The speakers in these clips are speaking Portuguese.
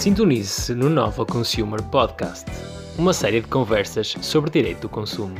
Sintonize-se no Nova Consumer Podcast, uma série de conversas sobre direito do consumo.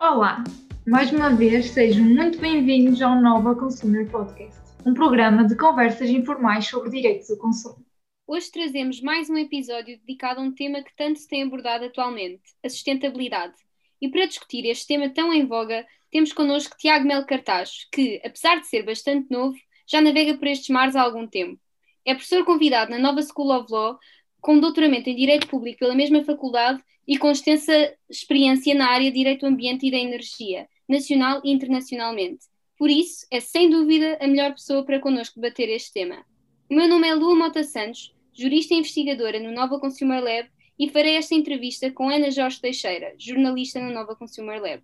Olá, mais uma vez sejam muito bem-vindos ao Nova Consumer Podcast, um programa de conversas informais sobre direitos do consumo. Hoje trazemos mais um episódio dedicado a um tema que tanto se tem abordado atualmente, a sustentabilidade. E para discutir este tema tão em voga, temos connosco Tiago Mel Cartaz, que, apesar de ser bastante novo, já navega por estes mares há algum tempo. É professor convidado na Nova School of Law, com doutoramento em Direito Público pela mesma faculdade e com extensa experiência na área de Direito do Ambiente e da Energia, nacional e internacionalmente. Por isso, é sem dúvida a melhor pessoa para connosco debater este tema. O meu nome é Lua Mota Santos, jurista e investigadora no Nova Consumer Lab e farei esta entrevista com Ana Jorge Teixeira, jornalista no Nova Consumer Lab.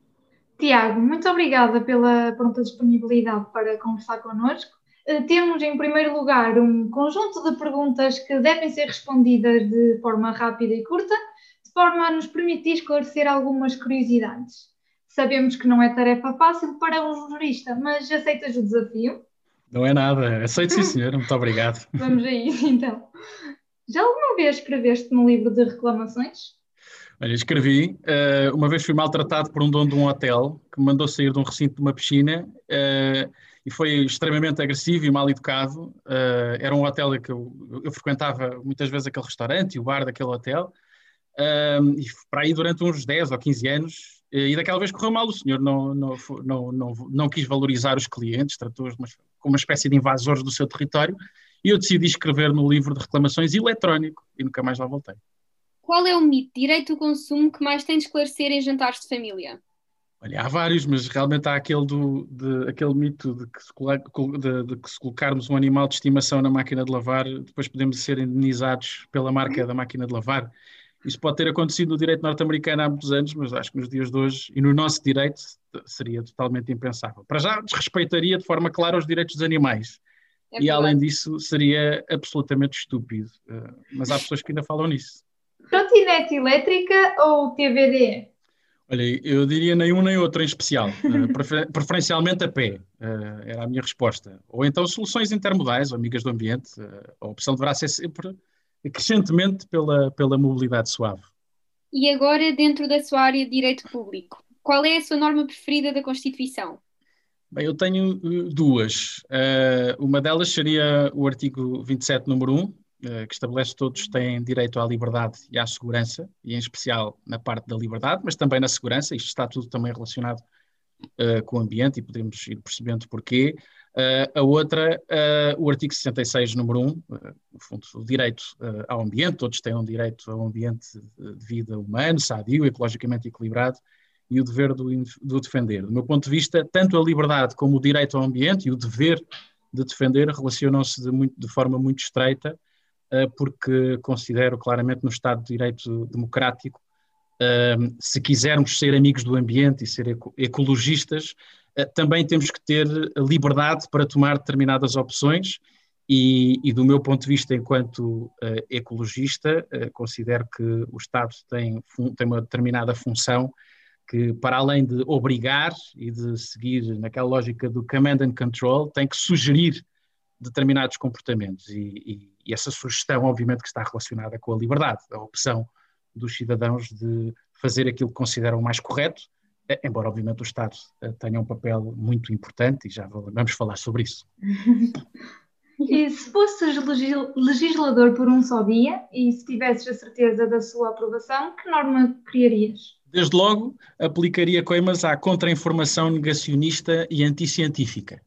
Tiago, muito obrigada pela pronta disponibilidade para conversar connosco. Eh, temos, em primeiro lugar, um conjunto de perguntas que devem ser respondidas de forma rápida e curta, de forma a nos permitir esclarecer algumas curiosidades. Sabemos que não é tarefa fácil para um jurista, mas aceitas o desafio? Não é nada, aceito sim, senhor, muito obrigado. Vamos a isso, então. Já alguma vez escreveste no livro de reclamações? Olha, escrevi. Uh, uma vez fui maltratado por um dono de um hotel que me mandou sair de um recinto de uma piscina. E foi extremamente agressivo e mal educado. Uh, era um hotel que eu, eu, frequentava muitas vezes aquele restaurante e o bar daquele hotel, uh, e para aí durante uns 10 ou 15 anos, e daquela vez correu mal, o senhor não, não, não, não, não quis valorizar os clientes, tratou-os como uma espécie de invasores do seu território, e eu decidi escrever no livro de reclamações eletrónico, e nunca mais lá voltei. Qual é o mito direito do consumo que mais tem de esclarecer em jantares de família? Olha, há vários, mas realmente há aquele, do, de, aquele mito de que, se, de, de que, se, colocarmos um animal de estimação na máquina de lavar, depois podemos ser indenizados pela marca da máquina de lavar. Isso pode ter acontecido no direito norte-americano há muitos anos, mas acho que nos dias de hoje, e no nosso direito, seria totalmente impensável. Para já, desrespeitaria de forma clara os direitos dos animais. É e além disso, seria absolutamente estúpido. Eh, mas há pessoas que ainda falam nisso. Trotinete elétrica ou TVD? Olha, eu diria nenhum nem outro em especial, prefer preferencialmente a pé, uh, era a minha resposta. Ou então soluções intermodais, ou amigas do ambiente, uh, a opção deverá ser sempre crescentemente pela, pela mobilidade suave. E agora, dentro da sua área de direito público, qual é a sua norma preferida da Constituição? Bem, eu tenho duas. uma delas seria o artigo 27, número 1, eh, que estabelece que todos têm direito à liberdade e à segurança, e em especial na parte da liberdade, mas também na segurança, isto está tudo também relacionado uh, com o ambiente e podemos ir percebendo porquê. Uh, a outra, uh, o artigo 66, número 1, no fundo, o direito ao ambiente, todos têm um direito ao ambiente de vida humano, sadio, ecologicamente equilibrado, e o dever do, do defender. Do meu ponto de vista, tanto a liberdade como o direito ao ambiente e o dever de defender relacionam-se de, de forma muito estreita eh, porque considero claramente no Estado de Direito Democrático, eh, se quisermos ser amigos do ambiente e ser ecologistas, eh, também temos que ter liberdade para tomar determinadas opções. E, e do meu ponto de vista, enquanto ecologista, considero que o Estado tem, tem uma determinada função que, para além de obrigar e de seguir naquela lógica do command and control, tem que sugerir determinados comportamentos. E, e, e, essa sugestão, obviamente, que está relacionada com a liberdade, a opção dos cidadãos de fazer aquilo que consideram mais correto, eh, embora, obviamente, o Estado eh, tenha um papel muito importante, e já vamos falar sobre isso. E se fosses legislador por um só dia e se tivesses a certeza da sua aprovação, que norma criarias? Desde logo, aplicaria coimas à contra-informação negacionista e anticientífica.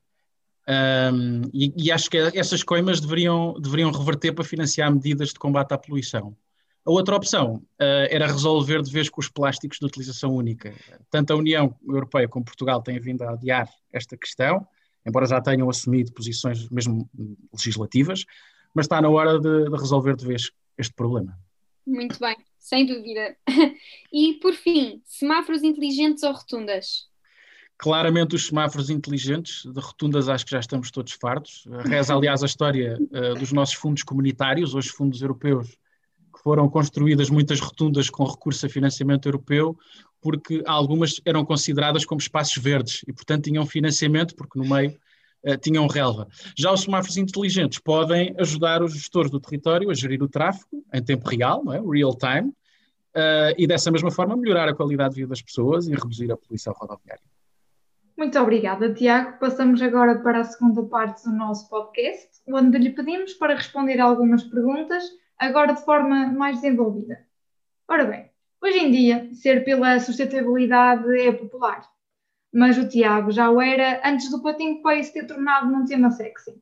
Um, e, e, acho que essas coimas deveriam, deveriam reverter para financiar medidas de combate à poluição. A outra opção uh, era resolver de vez com os plásticos de utilização única. Tanto a União Europeia como Portugal têm vindo a adiar esta questão, embora já tenham assumido posições mesmo legislativas, mas está na hora de, de resolver de vez este problema. Muito bem, sem dúvida. E por fim, semáforos inteligentes ou rotundas? Claramente os semáforos inteligentes, de rotundas acho que já estamos todos fartos. Reza, aliás, a história uh, dos nossos fundos comunitários, hoje fundos europeus, que foram construídas muitas rotundas com recurso a financiamento europeu, porque algumas eram consideradas como espaços verdes e, portanto, tinham financiamento, porque no meio uh, tinham relva. Já os semáforos inteligentes podem ajudar os gestores do território a gerir o tráfego em tempo real, não é? real time, uh, e dessa mesma forma melhorar a qualidade de vida das pessoas e reduzir a poluição rodoviária. Muito obrigada, Tiago. Passamos agora para a segunda parte do nosso podcast, onde lhe pedimos para responder algumas perguntas, agora de forma mais desenvolvida. Ora bem, hoje em dia, ser pela sustentabilidade é popular, mas o Tiago já o era antes do patinho pai se ter tornado num tema sexy.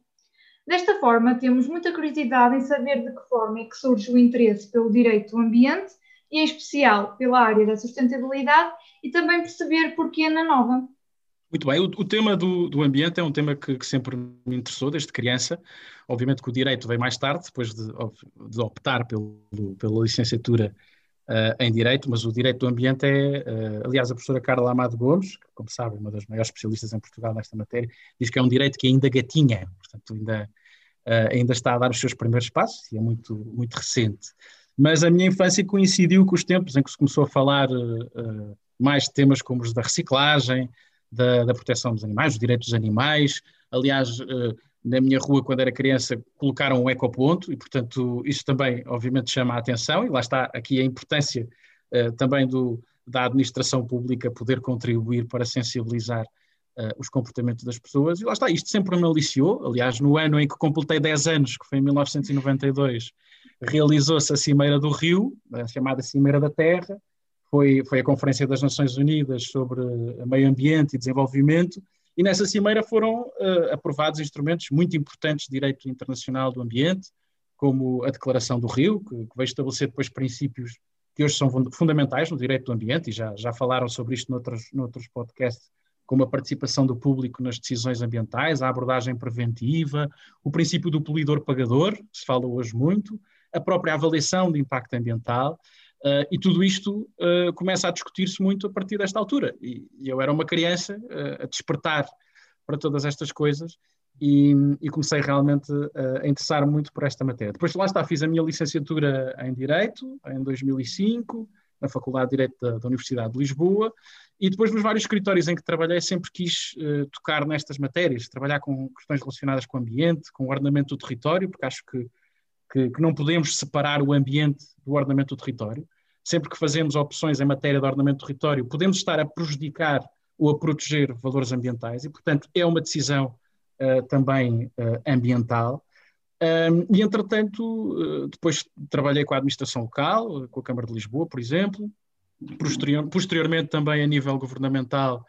Desta forma, temos muita curiosidade em saber de que forma é que surge o interesse pelo direito do ambiente e, em especial, pela área da sustentabilidade e também perceber porquê na nova. Muito bem, o, o tema do, do, ambiente é um tema que, que, sempre me interessou desde criança. Obviamente que o direito veio mais tarde, depois de, de optar pelo, pela licenciatura uh, em direito, mas o direito do ambiente é, uh, aliás, a professora Carla Amado Gomes, que, como sabem, uma das maiores especialistas em Portugal nesta matéria, diz que é um direito que ainda gatinha, portanto, ainda, uh, ainda está a dar os seus primeiros passos e é muito, muito recente. Mas a minha infância coincidiu com os tempos em que se começou a falar mais de temas como os da reciclagem, da, da, proteção dos animais, dos direitos dos animais. Aliás, uh, na minha rua, quando era criança, colocaram um ecoponto e, portanto, isso também, obviamente, chama a atenção. E lá está aqui a importância uh, também do, da administração pública poder contribuir para sensibilizar uh, os comportamentos das pessoas. E lá está, isto sempre me aliciou. Aliás, no ano em que completei 10 anos, que foi em 1992, realizou-se a Cimeira do Rio, a chamada Cimeira da Terra, foi, foi a Conferência das Nações Unidas sobre Meio Ambiente e Desenvolvimento, e nessa cimeira foram uh, aprovados instrumentos muito importantes de direito internacional do ambiente, como a Declaração do Rio, que, que veio estabelecer depois princípios que hoje são fundamentais no direito do ambiente, e já, já falaram sobre isto noutros, noutros podcasts, como a participação do público nas decisões ambientais, a abordagem preventiva, o princípio do poluidor-pagador, que se fala hoje muito, a própria avaliação de impacto ambiental, Uh, e tudo isto uh, começa a discutir-se muito a partir desta altura. E, e eu era uma criança uh, a despertar para todas estas coisas e, e comecei realmente a interessar muito por esta matéria. Depois, lá está, fiz a minha licenciatura em Direito, em 2005, na Faculdade de Direito da, da Universidade de Lisboa, e depois nos vários escritórios em que trabalhei sempre quis tocar nestas matérias, trabalhar com questões relacionadas com o ambiente, com o ordenamento do território, porque acho que que, que, não podemos separar o ambiente do ordenamento do território sempre que fazemos opções em matéria de ordenamento do território, podemos estar a prejudicar ou a proteger valores ambientais e, portanto, é uma decisão uh, também uh, ambiental. Um, e, entretanto, uh, depois trabalhei com a administração local, com a Câmara de Lisboa, por exemplo. Posterior, posteriormente, também a nível governamental,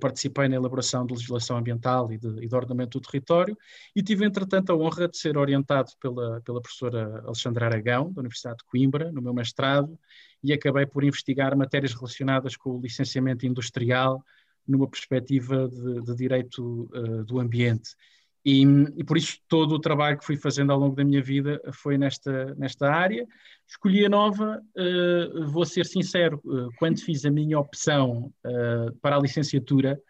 participei na elaboração de legislação ambiental e de, e de, ordenamento do território e tive, entretanto, a honra de ser orientado pela, pela professora Alexandra Aragão, da Universidade de Coimbra, no meu mestrado, e acabei por investigar matérias relacionadas com o licenciamento industrial numa perspectiva de, de direito uh, do ambiente. E, e, por isso todo o trabalho que fui fazendo ao longo da minha vida foi nesta, nesta área. Escolhi a nova, uh, vou ser sincero, uh, quando fiz a minha opção uh, para a licenciatura,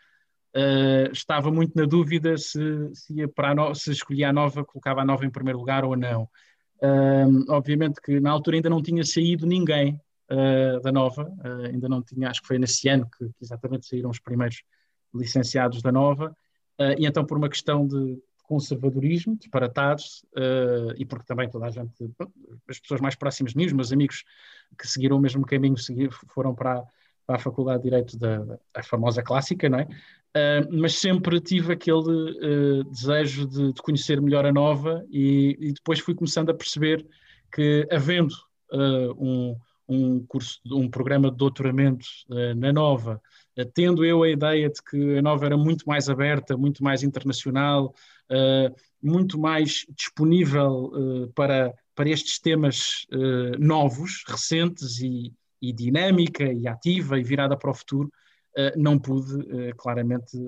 estava muito na dúvida se, se, ia para no, se escolhia a nova, colocava a nova em primeiro lugar ou não. obviamente que na altura ainda não tinha saído ninguém da Nova, ainda não tinha, acho que foi nesse ano que, que exatamente saíram os primeiros licenciados da Nova, uh, e então por uma questão de conservadorismo, disparatados, e porque também toda a gente, as pessoas mais próximas de mim, os meus amigos que seguiram o mesmo caminho, foram para a, para a Faculdade de Direito da, famosa clássica, não é? Uh, mas sempre tive aquele uh, desejo de, de, conhecer melhor a nova e, e, depois fui começando a perceber que, havendo uh, um, um curso, um programa de doutoramento uh, na Nova, uh, tendo eu a ideia de que a Nova era muito mais aberta, muito mais internacional, uh, muito mais disponível para, para estes temas novos, recentes e, e, dinâmica e ativa e virada para o futuro, não pude claramente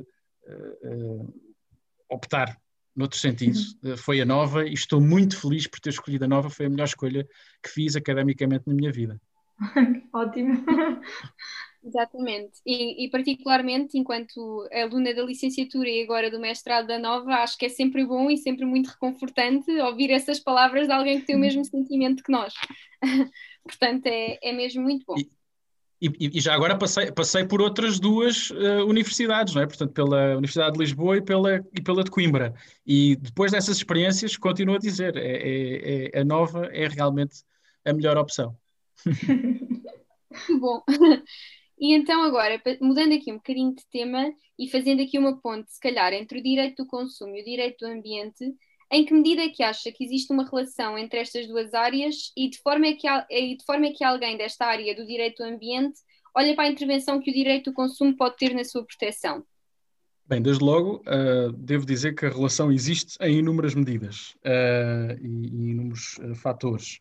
optar noutro sentido, uhum. foi a nova e estou muito feliz por ter escolhido a nova, foi a melhor escolha que fiz academicamente na minha vida. Ótimo. Exatamente. E, e, particularmente enquanto aluna da licenciatura e agora do mestrado da Nova, acho que é sempre bom e sempre muito reconfortante ouvir essas palavras de alguém que tem o mesmo sentimento que nós. Portanto, é, é mesmo muito bom. E, e, e, já agora passei, passei por outras duas uh, universidades, não é? Portanto, pela Universidade de Lisboa e pela, e pela de Coimbra. E depois dessas experiências, continuo a dizer, é, é, é a nova é realmente a melhor opção. Muito bom. E então agora, mudando aqui um bocadinho de tema e fazendo aqui uma ponte, se calhar, entre o direito do consumo e o direito do ambiente, em que medida é que acha que existe uma relação entre estas duas áreas e de forma é que, de forma é que alguém desta área do direito do ambiente olha para a intervenção que o direito do consumo pode ter na sua proteção? Bem, desde logo, uh, devo dizer que a relação existe em inúmeras medidas uh, e, e inúmeros uh, fatores.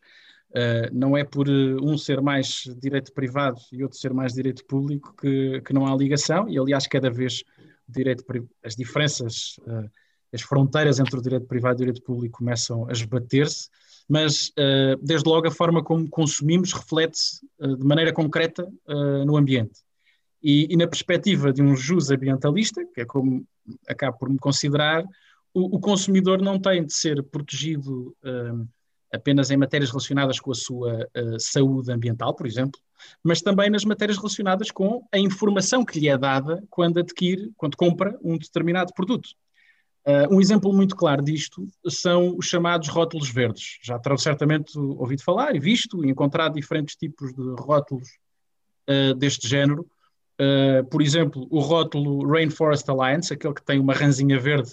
Não é por um ser mais direito privado e outro ser mais direito público que, que não há ligação, e aliás, cada vez direito, as diferenças as fronteiras entre o direito privado e o direito público começam a esbater-se, mas uh, desde logo a forma como consumimos reflete-se uh, de maneira concreta uh, no ambiente. E, e, na perspectiva de um jus ambientalista, que é como acabo por me considerar, o, o consumidor não tem de ser protegido apenas em matérias relacionadas com a sua saúde ambiental, por exemplo, mas também nas matérias relacionadas com a informação que lhe é dada quando adquire, quando compra um determinado produto. Uh, um exemplo muito claro disto são os chamados rótulos verdes. Já terão certamente ouvido falar e visto e encontrado diferentes tipos de rótulos uh, deste género. Uh, por exemplo, o rótulo Rainforest Alliance, aquele que tem uma ranzinha verde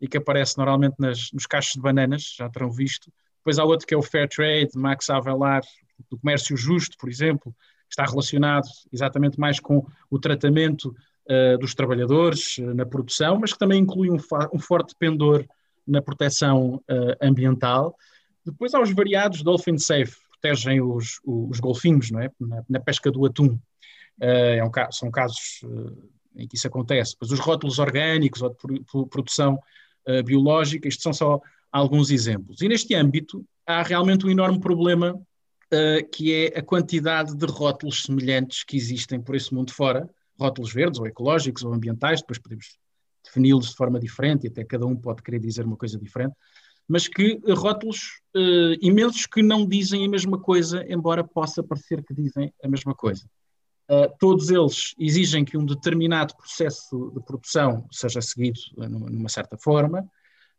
e que aparece normalmente nas, nos cachos de bananas, já terão visto. Depois há outro que é o Fair Trade, Max Avelar, do comércio justo, por exemplo, que está relacionado exatamente mais com o tratamento uh, dos trabalhadores uh, na produção, mas que também inclui um, um forte pendor na proteção uh, ambiental. Depois há os variados Dolphin Safe, protegem os, os golfinhos não é? na, na pesca do atum. É um, são casos em que isso acontece. Depois os rótulos orgânicos ou de produção biológica, isto são só alguns exemplos. E neste âmbito há realmente um enorme problema uh, que é a quantidade de rótulos semelhantes que existem por esse mundo fora, rótulos verdes ou ecológicos ou ambientais, depois podemos defini-los de forma diferente e até cada um pode querer dizer uma coisa diferente, mas que eh, rótulos uh, imensos que não dizem a mesma coisa, embora possa parecer que dizem a mesma coisa. Uh, todos eles exigem que um determinado processo de produção seja seguido numa, numa certa forma,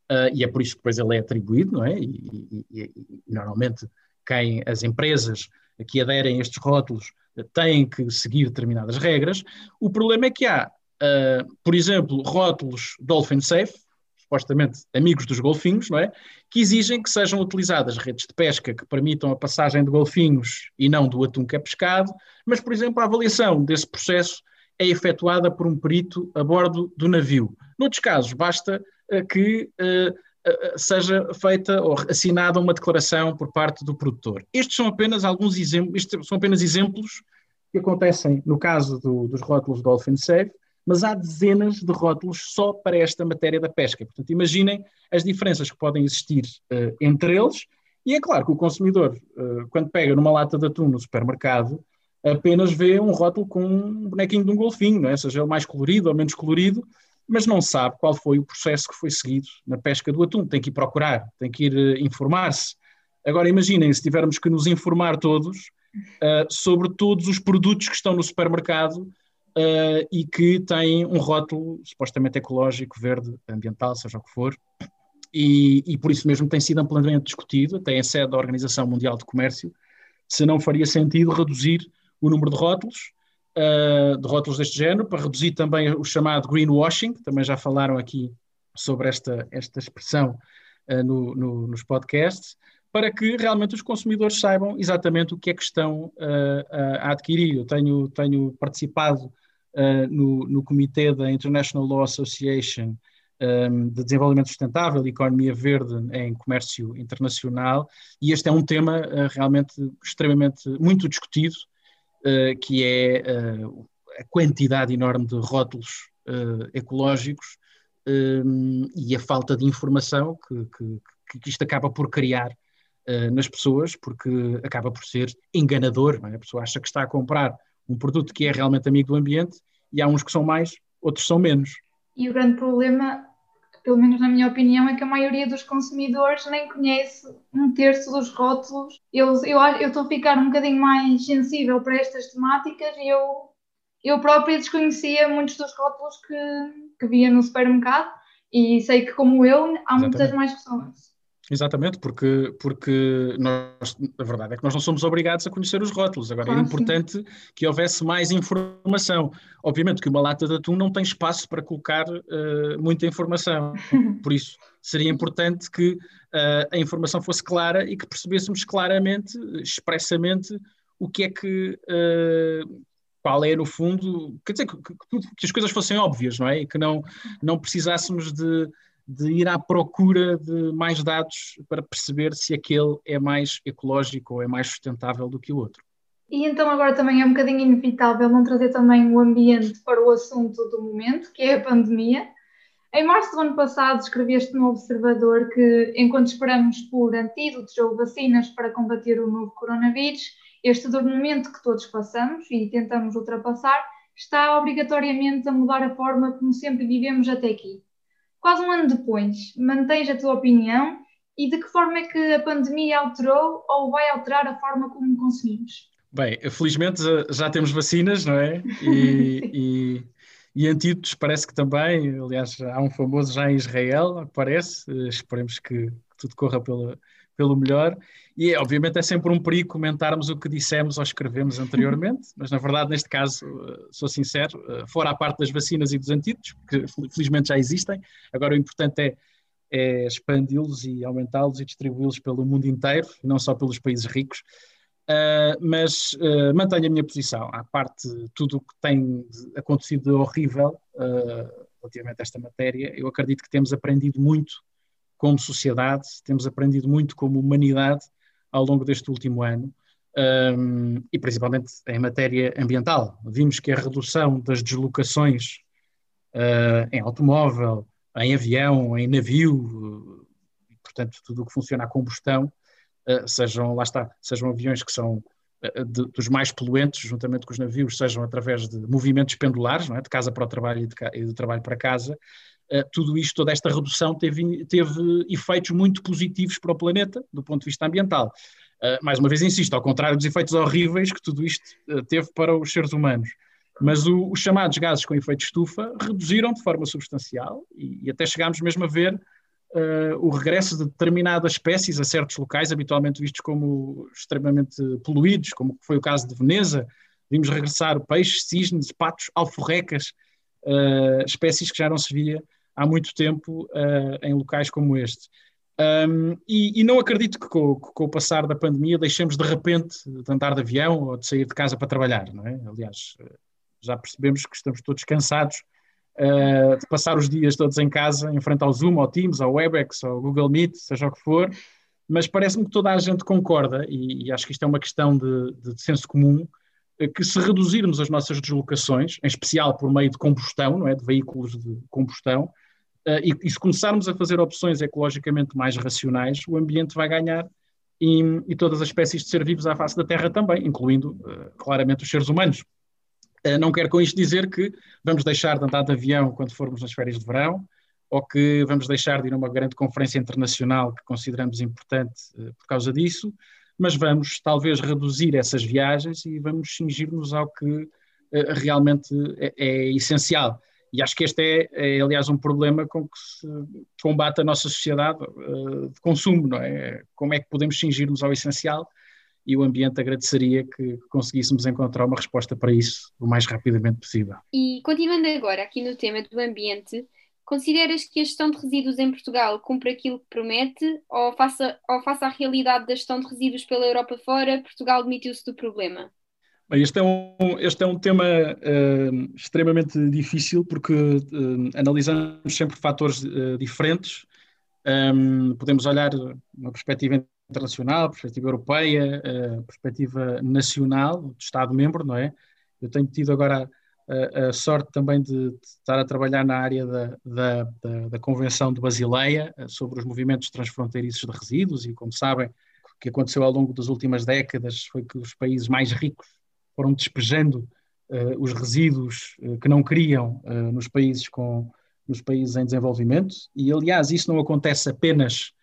uh, e é por isso que depois ele é atribuído, não é? E, e, e, normalmente quem as empresas que aderem a estes rótulos têm que seguir determinadas regras. O problema é que há, uh, por exemplo, rótulos Dolphin Safe, supostamente amigos dos golfinhos, não é? Que exigem que sejam utilizadas redes de pesca que permitam a passagem de golfinhos e não do atum que é pescado, mas, por exemplo, a avaliação desse processo é efetuada por um perito a bordo do navio. Noutros casos, basta que uh, seja feita ou assinada uma declaração por parte do produtor. Estes são apenas alguns exemplos, são apenas exemplos que acontecem no caso do, dos rótulos Dolphin Safe, mas há dezenas de rótulos só para esta matéria da pesca. Portanto, imaginem as diferenças que podem existir uh, entre eles, e é claro que o consumidor, uh, quando pega numa lata de atum no supermercado, apenas vê um rótulo com um bonequinho de um golfinho, não é? seja ele mais colorido ou menos colorido, mas não sabe qual foi o processo que foi seguido na pesca do atum. Tem que ir procurar, tem que ir uh, informar-se. Agora imaginem se tivermos que nos informar todos uh, sobre todos os produtos que estão no supermercado uh, e que têm um rótulo supostamente ecológico, verde, ambiental, seja o que for. E, e por isso mesmo tem sido amplamente discutido, até em sede da Organização Mundial de Comércio, se não faria sentido reduzir o número de rótulos uh, de rótulos deste género, para reduzir também o chamado greenwashing, também já falaram aqui sobre esta, esta expressão uh, no, no, nos podcasts, para que realmente os consumidores saibam exatamente o que é que estão uh, a adquirir. Eu tenho, tenho participado no, no comitê da International Law Association um, de Desenvolvimento Sustentável e Economia Verde em Comércio Internacional, e este é um tema realmente extremamente muito discutido que é uh, a quantidade enorme de rótulos uh, ecológicos e a falta de informação que, que, que isto acaba por criar nas pessoas, porque acaba por ser enganador. É? A pessoa acha que está a comprar um produto que é realmente amigo do ambiente e há uns que são mais, outros são menos. E o grande problema pelo menos na minha opinião, é que a maioria dos consumidores nem conhece um terço dos rótulos. Eu estou a ficar um bocadinho mais sensível para estas temáticas e eu, eu própria desconhecia muitos dos rótulos que, que via no supermercado e sei que, como eu, há Exatamente. muitas mais pessoas. Exatamente, porque, porque nós, a verdade é que nós não somos obrigados a conhecer os rótulos. Agora, claro, é importante sim. que houvesse mais informação. Obviamente que uma lata de atum não tem espaço para colocar uh, muita informação. Por isso, seria importante que uh, a informação fosse clara e que percebêssemos claramente, expressamente, o que é que. Uh, qual é, no fundo, quer dizer, que, que, que, as coisas fossem óbvias, não é? E que não, não precisássemos de de ir à procura de mais dados para perceber se aquele é mais ecológico ou é mais sustentável do que o outro. E então agora também é um bocadinho inevitável não trazer também o ambiente para o assunto do momento, que é a pandemia. Em março do ano passado escreveste no Observador que, enquanto esperamos por antídotos ou vacinas para combater o novo coronavírus, este duro momento que todos passamos e tentamos ultrapassar está obrigatoriamente a mudar a forma como sempre vivemos até aqui quase um ano depois, mantens a tua opinião e de que forma é que a pandemia alterou ou vai alterar a forma como consumimos? Bem, felizmente já temos vacinas, não é? E, e, e, antídotos parece que também, aliás, há um famoso já em Israel, parece, esperemos que, que tudo corra pela, pelo melhor. E obviamente é sempre um perigo comentarmos o que dissemos ou escrevemos anteriormente, mas na verdade, neste caso, eh, sou sincero, eh, fora a parte das vacinas e dos antídotos, que felizmente já existem, agora o importante é, é expandi-los e aumentá-los e distribuí-los pelo mundo inteiro, não só pelos países ricos. Uh, mas uh, mantenho a minha posição. À parte de tudo o que tem acontecido de horrível uh, relativamente a esta matéria, eu acredito que temos aprendido muito como sociedade, temos aprendido muito como humanidade ao longo deste último ano, um, e principalmente em matéria ambiental. Vimos que a redução das deslocações uh, em automóvel, em avião, em navio, uh, portanto, tudo o que funciona a combustão, uh, sejam, lá está, sejam aviões que são de, dos mais poluentes, juntamente com os navios, sejam através de movimentos pendulares, é? de casa para o trabalho e, de, e do trabalho para casa, Uh, tudo isto, toda esta redução teve, teve efeitos muito positivos para o planeta, do ponto de vista ambiental. Uh, mais uma vez insisto, ao contrário dos efeitos horríveis que tudo isto uh, teve para os seres humanos. Mas o, os chamados gases com efeito estufa reduziram de forma substancial e, e até chegámos mesmo a ver o regresso de determinadas espécies a certos locais, habitualmente vistos como extremamente poluídos, como foi o caso de Veneza. Vimos regressar peixes, cisnes, patos, alforrecas, espécies que já não se via há muito tempo uh, em locais como este. Um, e, e, não acredito que com, com, o passar da pandemia deixemos de repente de andar de avião ou de sair de casa para trabalhar, não é? Aliás, eh, já percebemos que estamos todos cansados uh, de passar os dias todos em casa, em frente ao Zoom, ao Teams, ao Webex, ao Google Meet, seja o que for, mas parece-me que toda a gente concorda, e, e, acho que isto é uma questão de, de, senso comum, que se reduzirmos as nossas deslocações, em especial por meio de combustão, não é? de veículos de combustão, e, e, se começarmos a fazer opções ecologicamente mais racionais, o ambiente vai ganhar e, e todas as espécies de ser vivos à face da Terra também, incluindo uh, claramente os seres humanos. Uh, não quero com isto dizer que vamos deixar de andar de avião quando formos nas férias de verão, ou que vamos deixar de ir a uma grande conferência internacional que consideramos importante por causa disso, mas vamos talvez reduzir essas viagens e vamos cingir-nos ao que realmente é, é essencial e acho que este é, é, aliás, um problema com que se combate a nossa sociedade uh, de consumo, não é? Como é que podemos cingir-nos ao essencial? E o ambiente agradeceria que conseguíssemos encontrar uma resposta para isso o mais rapidamente possível. E continuando agora aqui no tema do ambiente, consideras que a gestão de resíduos em Portugal cumpre aquilo que promete ou face, ou face à realidade da gestão de resíduos pela Europa fora, Portugal demitiu-se do problema? Bem, este é um, este é um tema uh, extremamente difícil porque uh, analisamos sempre fatores uh, diferentes. Um, podemos olhar uma perspectiva internacional, perspectiva europeia, perspectiva nacional, do Estado-membro, não é? Eu tenho tido agora a, a sorte também de, de, estar a trabalhar na área da, da, da, da Convenção de Basileia sobre os movimentos transfronteiriços de resíduos e, como sabem, o que aconteceu ao longo das últimas décadas foi que os países mais ricos foram despejando uh, os resíduos uh, que não queriam uh, nos países com nos países em desenvolvimento, e aliás, isso não acontece apenas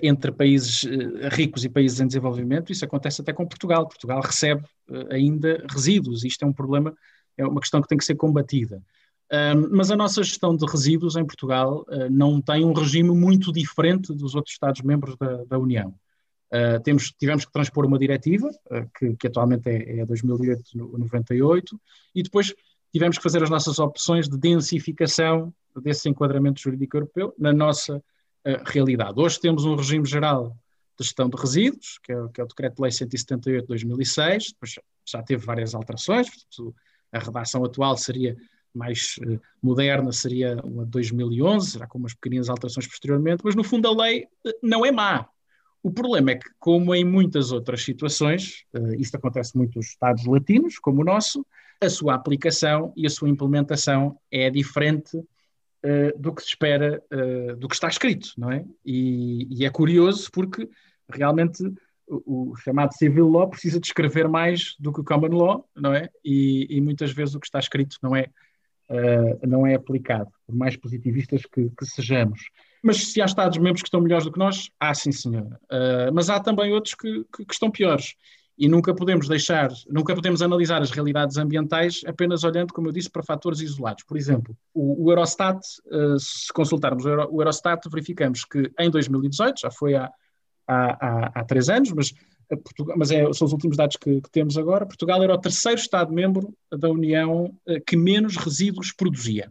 entre países ricos e países em desenvolvimento, isso acontece até com Portugal. Portugal recebe ainda resíduos, isto é um problema, é uma questão que tem que ser combatida. Mas a nossa gestão de resíduos em Portugal não tem um regime muito diferente dos outros Estados-membros da, da, União. Temos, tivemos que transpor uma diretiva, que, que, atualmente é, é a 2008-98, e depois tivemos que fazer as nossas opções de densificação desse enquadramento jurídico europeu na nossa uh, realidade. Hoje temos um regime geral de gestão de resíduos, que é, que é o Decreto-Lei 178 de 2006, depois já teve várias alterações, a redação atual seria mais uh, moderna, seria uma de 2011, já com umas pequenas alterações posteriormente, mas no fundo a lei uh, não é má. O problema é que, como em muitas outras situações, uh, isto acontece muito nos Estados latinos, como o nosso, a sua aplicação e a sua implementação é diferente uh, do que se espera, uh, do que está escrito, não é? E, e é curioso porque realmente o, o, chamado civil law precisa descrever mais do que o common law, não é? E, e muitas vezes o que está escrito não é, uh, não é aplicado, por mais positivistas que, que, sejamos. Mas se há Estados-membros que estão melhores do que nós, há sim, senhora. mas há também outros que, que, que estão piores e nunca podemos deixar, nunca podemos analisar as realidades ambientais apenas olhando, como eu disse, para fatores isolados. Por exemplo, o, o Eurostat, uh, se consultarmos o, Euro, o, Eurostat, verificamos que em 2018, já foi há, há, há, três anos, mas, eh, Portugal, mas é, são os últimos dados que, que, temos agora, Portugal era o terceiro Estado-membro da União uh, que menos resíduos produzia.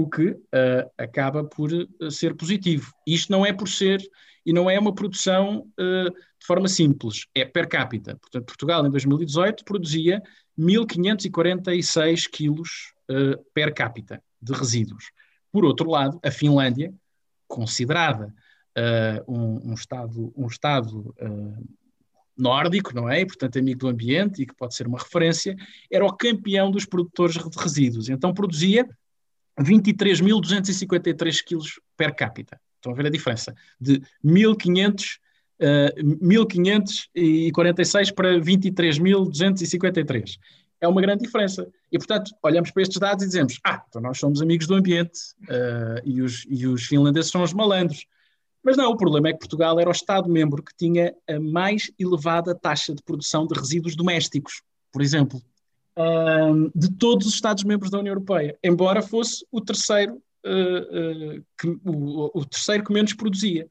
O que uh, acaba por ser positivo. Isto não é por ser e não é uma produção uh, de forma simples, é per capita. Portanto, Portugal em 2018 produzia 1.546 quilos uh, per capita de resíduos. Por outro lado, a Finlândia, considerada um, um, Estado, um estado nórdico, não é? E, portanto, amigo do ambiente e que pode ser uma referência, era o campeão dos produtores de resíduos. Então, produzia 23.253 quilos per capita. Estão a ver a diferença? De 1500, uh, 1546 para 23.253. É uma grande diferença. E, portanto, olhamos para estes dados e dizemos: ah, então nós somos amigos do ambiente uh, e, os, e os finlandeses são os malandros. Mas não, o problema é que Portugal era o Estado-membro que tinha a mais elevada taxa de produção de resíduos domésticos, por exemplo, uh, de todos os Estados-membros da União Europeia, embora fosse o terceiro uh, que, o, o, terceiro que menos produzia.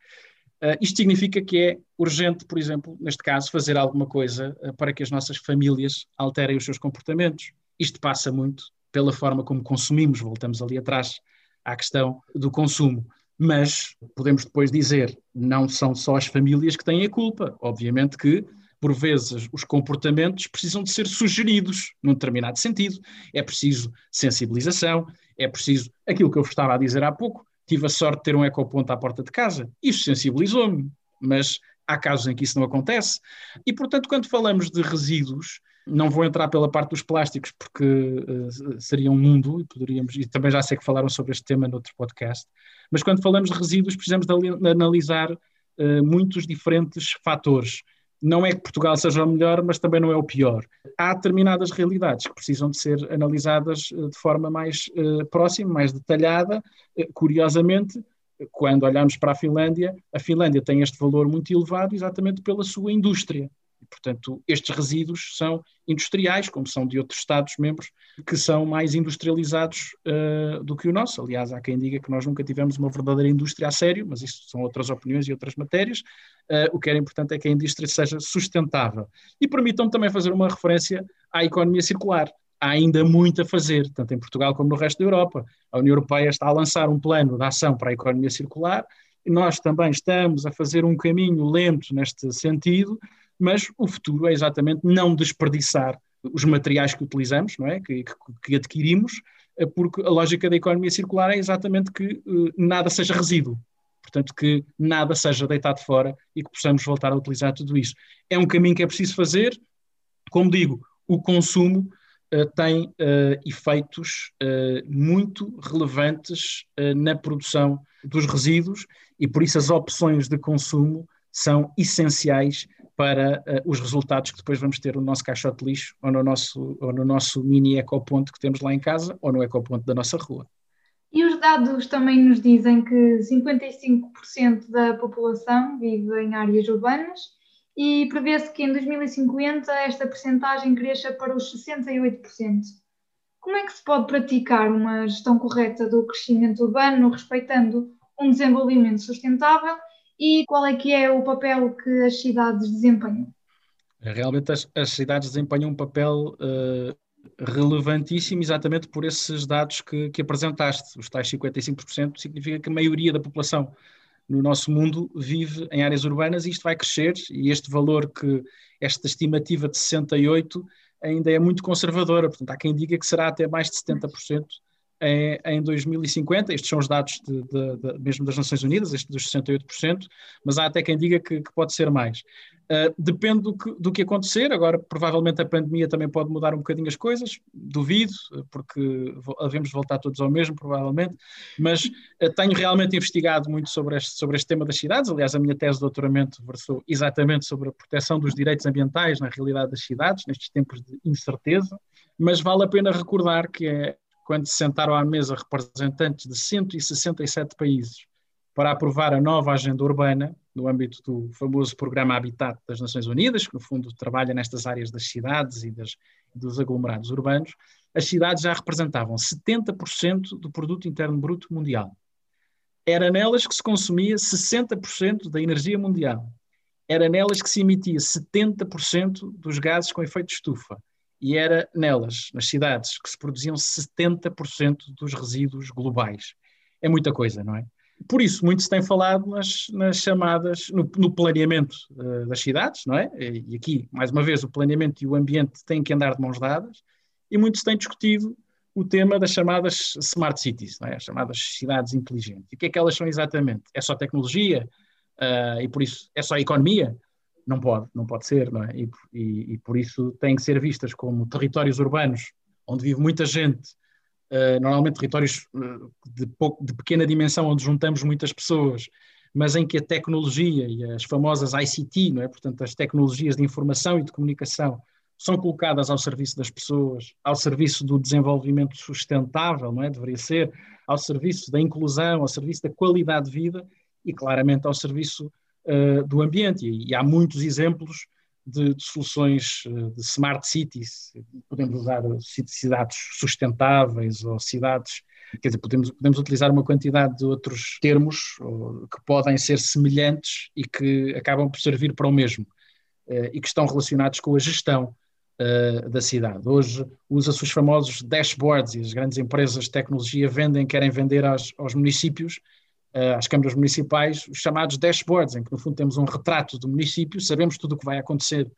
Uh, isto significa que é urgente, por exemplo, neste caso, fazer alguma coisa para que as nossas famílias alterem os seus comportamentos. Isto passa muito pela forma como consumimos, voltamos ali atrás à questão do consumo. Mas podemos depois dizer, não são só as famílias que têm a culpa. Obviamente que por vezes os comportamentos precisam de ser sugeridos num determinado sentido. É preciso sensibilização, é preciso aquilo que eu estava a dizer há pouco. Tive a sorte de ter um ecoponto à porta de casa. Isso sensibilizou-me, mas há casos em que isso não acontece. E, portanto, quando falamos de resíduos, não vou entrar pela parte dos plásticos, porque uh, seria um mundo, e poderíamos, e também já sei que falaram sobre este tema noutro podcast, mas quando falamos de resíduos, precisamos de, analisar uh, muitos diferentes fatores não é que Portugal seja o melhor, mas também não é o pior. Há determinadas realidades que precisam de ser analisadas eh, de forma mais uh, próxima, mais detalhada. Uh, curiosamente, quando olhamos para a Finlândia, a Finlândia tem este valor muito elevado exatamente pela sua indústria. Portanto, estes resíduos são industriais, como são de outros Estados-membros, que são mais industrializados uh, do que o nosso. Aliás, há quem diga que nós nunca tivemos uma verdadeira indústria a sério, mas isso são outras opiniões e outras matérias. Uh, o que era importante é que a indústria seja sustentável. E permitam também fazer uma referência à economia circular. Há ainda muito a fazer, tanto em Portugal como no resto da Europa. A União Europeia está a lançar um plano de ação para a economia circular, e nós também estamos a fazer um caminho lento neste sentido, mas o futuro é exatamente não desperdiçar os materiais que utilizamos, não é? que, que, adquirimos, eh, porque a lógica da economia circular é exatamente que uh, nada seja resíduo, portanto que nada seja deitado fora e que possamos voltar a utilizar tudo isso. É um caminho que é preciso fazer, como digo, o consumo uh, tem uh, efeitos muito relevantes na produção dos resíduos e por isso as opções de consumo são essenciais para uh, os resultados que depois vamos ter no nosso caixote de lixo ou no nosso, ou no nosso mini ecoponto que temos lá em casa ou no ecoponto da nossa rua. E os dados também nos dizem que 55% da população vive em áreas urbanas e prevê-se que em 2050 esta percentagem cresça para os 68%. Como é que se pode praticar uma gestão correta do crescimento urbano, respeitando um desenvolvimento sustentável e qual é que é o papel que as cidades desempenham? Realmente as, as cidades desempenham um papel uh, relevantíssimo exatamente por esses dados que, que apresentaste. Os tais 55% significa que a maioria da população no nosso mundo vive em áreas urbanas e isto vai crescer e este valor que, esta estimativa de 68 ainda é muito conservadora, portanto há quem diga que será até mais de 70% em, em 2050, estes são os dados de, de, de, mesmo das Nações Unidas, este dos 68%, mas há até quem diga que, que pode ser mais. Uh, depende do que, do que acontecer, agora provavelmente a pandemia também pode mudar um bocadinho as coisas, duvido, porque devemos voltar todos ao mesmo, provavelmente, mas uh, tenho realmente investigado muito sobre este, sobre este tema das cidades, aliás a minha tese de doutoramento versou exatamente sobre a proteção dos direitos ambientais na realidade das cidades, nestes tempos de incerteza, mas vale a pena recordar que é quando se sentaram à mesa representantes de 167 países para aprovar a nova agenda urbana, no âmbito do famoso Programa Habitat das Nações Unidas, que no fundo trabalha nestas áreas das cidades e das, dos aglomerados urbanos, as cidades já representavam 70% do produto interno bruto mundial. Era nelas que se consumia 60% da energia mundial. Era nelas que se emitia 70% dos gases com efeito de estufa e era nelas, nas cidades, que se produziam 70% dos resíduos globais. É muita coisa, não é? Por isso, muito se tem falado nas, nas chamadas, no, no planeamento uh, das cidades, não é? E aqui, mais uma vez, o planeamento e o ambiente têm que andar de mãos dadas, e muito se tem discutido o tema das chamadas smart cities, não é? as chamadas cidades inteligentes. E o que é que elas são exatamente? É só tecnologia? Uh, e por isso é só economia? Não pode, não pode ser, não é? E, e, e, por isso têm que ser vistas como territórios urbanos onde vive muita gente, uh, normalmente territórios uh, de, pouco, de pequena dimensão onde juntamos muitas pessoas, mas em que a tecnologia e as famosas ICT, não é? Portanto, as tecnologias de informação e de comunicação são colocadas ao serviço das pessoas, ao serviço do desenvolvimento sustentável, não é? Deveria ser ao serviço da inclusão, ao serviço da qualidade de vida e claramente ao serviço uh, do ambiente. E, e, há muitos exemplos de, de, soluções eh, de smart cities. Podemos usar cidades sustentáveis ou cidades. Quer dizer, podemos, podemos utilizar uma quantidade de outros termos que podem ser semelhantes e que acabam por servir para o mesmo uh, e que estão relacionados com a gestão da cidade. Hoje usa-se os famosos dashboards e as grandes empresas de tecnologia vendem, querem vender aos, aos municípios às câmaras municipais os chamados dashboards, em que no fundo temos um retrato do município, sabemos tudo o que vai acontecer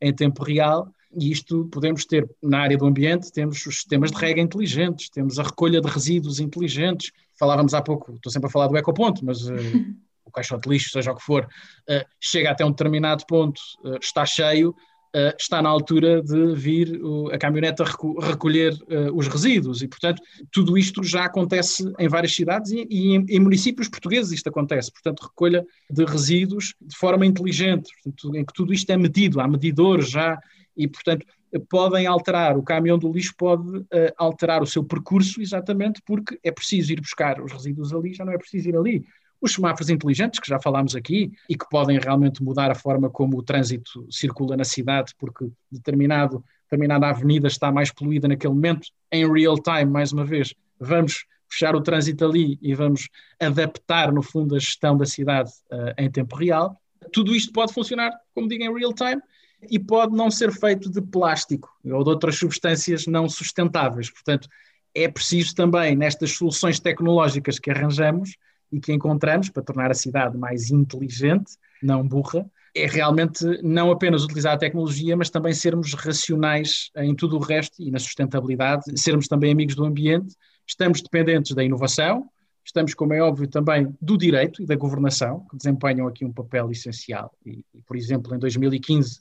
em tempo real e isto podemos ter na área do ambiente, temos os sistemas de rega inteligentes, temos a recolha de resíduos inteligentes, falávamos há pouco, estou sempre a falar do ecoponto, mas uh, o caixote de lixo, seja o que for, uh, chega até um determinado ponto, uh, está cheio, uh, está na altura de vir a caminhoneta recolher uh, os resíduos. E, portanto, tudo isto já acontece em várias cidades e, e em, em, municípios portugueses isto acontece, portanto, recolha de resíduos de forma inteligente, portanto, em que tudo isto é medido, há medidores já e, portanto, podem alterar, o caminhão do lixo pode uh, alterar o seu percurso exatamente porque é preciso ir buscar os resíduos ali, já não é preciso ir ali os semáforos inteligentes, que já falámos aqui, e que podem realmente mudar a forma como o trânsito circula na cidade, porque determinado, determinada avenida está mais poluída naquele momento, em real time, mais uma vez, vamos fechar o trânsito ali e vamos adaptar, no fundo, a gestão da cidade uh, em tempo real. Tudo isto pode funcionar, como digo, em real time e pode não ser feito de plástico ou de outras substâncias não sustentáveis. Portanto, é preciso também, nestas soluções tecnológicas que arranjamos, e que encontramos para tornar a cidade mais inteligente, não burra, é realmente não apenas utilizar a tecnologia, mas também sermos racionais em tudo o resto e na sustentabilidade, sermos também amigos do ambiente. Estamos dependentes da inovação, estamos, como é óbvio, também do direito e da governação, que desempenham aqui um papel essencial. E, por exemplo, em 2015,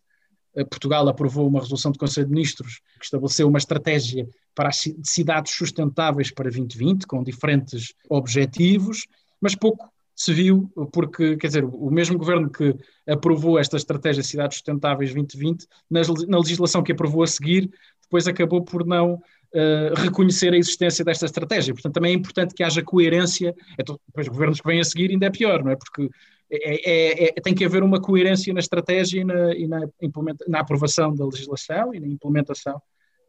eh, Portugal aprovou uma resolução do Conselho de Ministros que estabeleceu uma estratégia para as cidades sustentáveis para 2020, com diferentes objetivos mas pouco se viu, porque, quer dizer, o mesmo governo que aprovou esta estratégia Cidades Sustentáveis 2020, na legislação que aprovou a seguir, depois acabou por não uh, reconhecer a existência desta estratégia. Portanto, também é importante que haja coerência. Então, depois, governos que vêm a seguir ainda é pior, não é? Porque é, é, é, tem que haver uma coerência na estratégia e na, e na, na aprovação da legislação e na implementação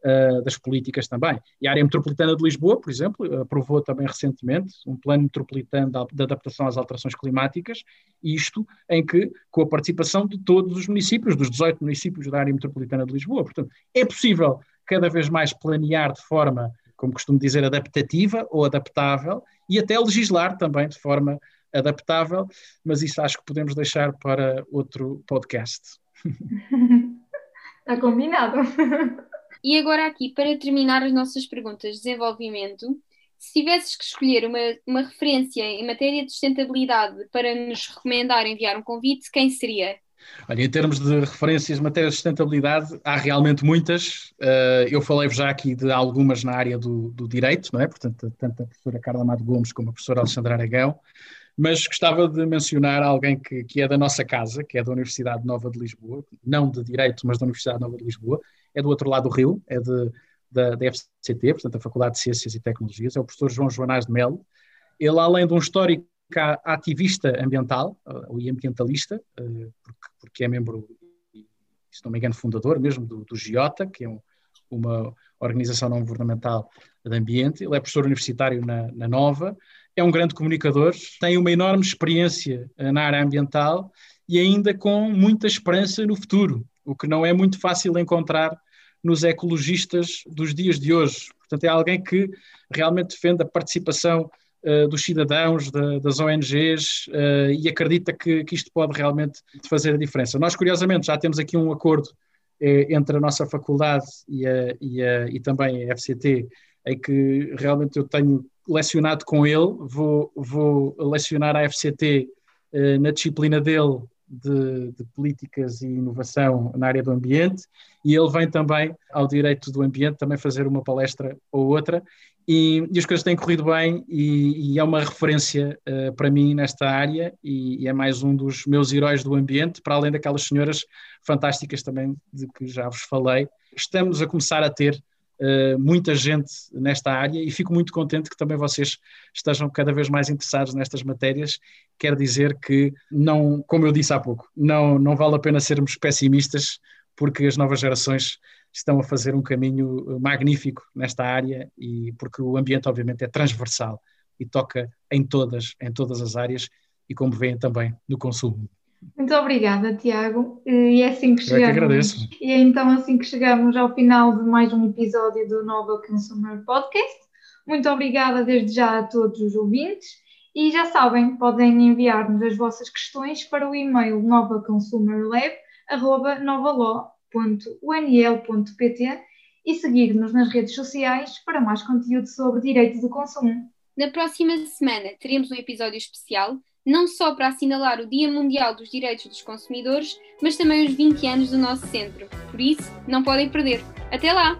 uh, das políticas também. E a área metropolitana de Lisboa, por exemplo, aprovou também recentemente um plano metropolitano de, adaptação às alterações climáticas, isto em que, com a participação de todos os municípios, dos 18 municípios da área metropolitana de Lisboa. Portanto, é possível cada vez mais planear de forma, como costumo dizer, adaptativa ou adaptável e até legislar também de forma adaptável, mas isso acho que podemos deixar para outro podcast. Está combinado. E agora aqui, para terminar as nossas perguntas de desenvolvimento, se tivesses que escolher uma, uma referência em matéria de sustentabilidade para nos recomendar enviar um convite, quem seria? Olha, em termos de referências de matéria de sustentabilidade, há realmente muitas. Uh, eu falei-vos já aqui de algumas na área do, do, direito, não é? Portanto, tanto a professora Carla Amado Gomes como a professora Alexandra Aragão, mas gostava de mencionar alguém que, que é da nossa casa, que é da Universidade Nova de Lisboa, não de Direito, mas da Universidade Nova de Lisboa, é do outro lado do rio, é de, da, da FCT, portanto, a Faculdade de Ciências e Tecnologias, é o professor João Joanás de Melo. Ele, além de um histórico ativista ambiental e ambientalista, eh, porque, porque, é membro, se não me engano, fundador mesmo do, do GIOTA, que é um, uma organização não governamental de ambiente. Ele é professor universitário na, na Nova, é um grande comunicador, tem uma enorme experiência eh, na área ambiental e ainda com muita esperança no futuro o que não é muito fácil encontrar nos ecologistas dos dias de hoje. Portanto, é alguém que realmente defende a participação uh, dos cidadãos, de, das ONGs, uh, eh, e acredita que, que, isto pode realmente fazer a diferença. Nós, curiosamente, já temos aqui um acordo uh, entre a nossa faculdade e, a, e, a, e, também a FCT, em que realmente eu tenho lecionado com ele, vou, vou lecionar a FCT na disciplina dele de, de, políticas e inovação na área do ambiente e ele vem também ao direito do ambiente também fazer uma palestra ou outra e, e as coisas têm corrido bem e, e é uma referência uh, para mim nesta área e, e, é mais um dos meus heróis do ambiente, para além daquelas senhoras fantásticas também de que já vos falei. Estamos a começar a ter uh, muita gente nesta área e fico muito contente que também vocês estejam cada vez mais interessados nestas matérias. Quer dizer que, não, como eu disse há pouco, não, não vale a pena sermos pessimistas, porque as novas gerações estão a fazer um caminho magnífico nesta área e porque o ambiente obviamente é transversal e toca em todas, em todas as áreas e como veem também no consumo. Muito obrigada, Tiago. E é assim que chegamos. Eu é que agradeço. E é então assim que chegamos ao final de mais um episódio do Nova Consumer Podcast. Muito obrigada desde já a todos os ouvintes. E já sabem, podem enviar-nos as vossas questões para o e-mail novaconsumerlab.novalaw.unl.pt e seguir-nos nas redes sociais para mais conteúdo sobre direito do consumo. Na próxima semana teremos um episódio especial não só para assinalar o Dia Mundial dos Direitos dos Consumidores, mas também os 20 anos do nosso centro. Por isso, não podem perder. Até lá!